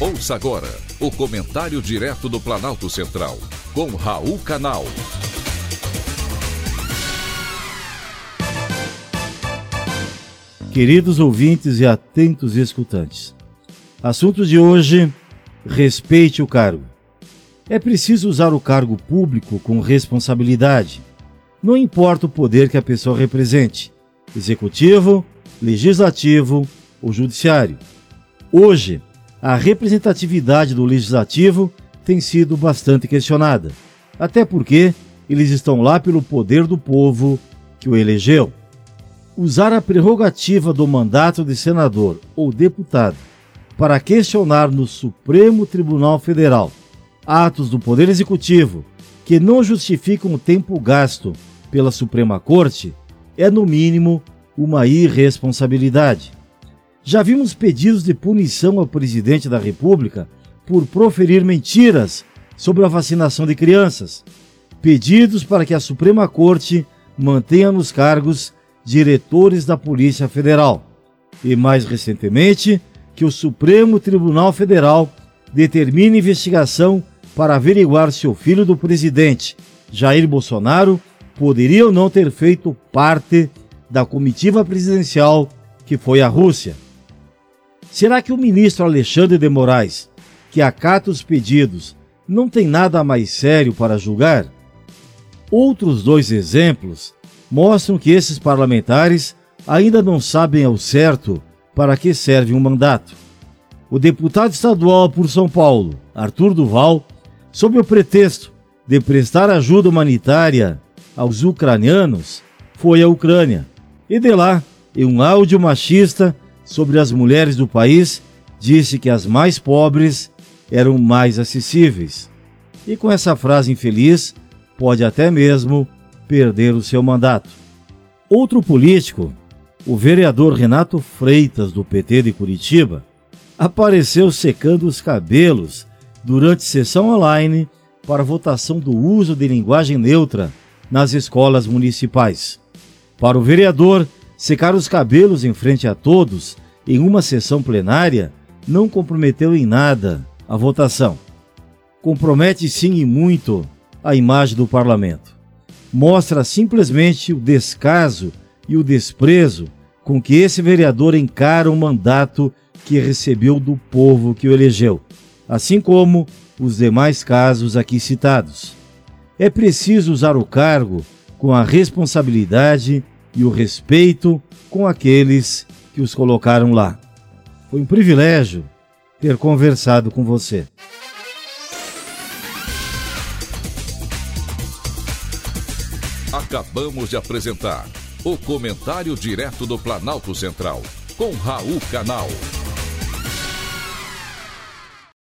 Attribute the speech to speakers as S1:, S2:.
S1: Ouça agora o comentário direto do Planalto Central, com Raul Canal.
S2: Queridos ouvintes e atentos escutantes, assunto de hoje: respeite o cargo. É preciso usar o cargo público com responsabilidade. Não importa o poder que a pessoa represente executivo, legislativo ou judiciário. Hoje, a representatividade do legislativo tem sido bastante questionada, até porque eles estão lá pelo poder do povo que o elegeu. Usar a prerrogativa do mandato de senador ou deputado para questionar no Supremo Tribunal Federal atos do Poder Executivo que não justificam o tempo gasto pela Suprema Corte é, no mínimo, uma irresponsabilidade. Já vimos pedidos de punição ao presidente da República por proferir mentiras sobre a vacinação de crianças, pedidos para que a Suprema Corte mantenha nos cargos diretores da Polícia Federal e, mais recentemente, que o Supremo Tribunal Federal determine investigação para averiguar se o filho do presidente, Jair Bolsonaro, poderia ou não ter feito parte da comitiva presidencial que foi à Rússia. Será que o ministro Alexandre de Moraes, que acata os pedidos, não tem nada mais sério para julgar? Outros dois exemplos mostram que esses parlamentares ainda não sabem ao certo para que serve um mandato. O deputado estadual por São Paulo, Arthur Duval, sob o pretexto de prestar ajuda humanitária aos ucranianos, foi à Ucrânia e de lá, em um áudio machista, sobre as mulheres do país, disse que as mais pobres eram mais acessíveis. E com essa frase infeliz, pode até mesmo perder o seu mandato. Outro político, o vereador Renato Freitas, do PT de Curitiba, apareceu secando os cabelos durante sessão online para votação do uso de linguagem neutra nas escolas municipais. Para o vereador, Secar os cabelos em frente a todos em uma sessão plenária não comprometeu em nada a votação. Compromete sim e muito a imagem do parlamento. Mostra simplesmente o descaso e o desprezo com que esse vereador encara o mandato que recebeu do povo que o elegeu, assim como os demais casos aqui citados. É preciso usar o cargo com a responsabilidade e o respeito com aqueles que os colocaram lá. Foi um privilégio ter conversado com você.
S1: Acabamos de apresentar o Comentário Direto do Planalto Central, com Raul Canal.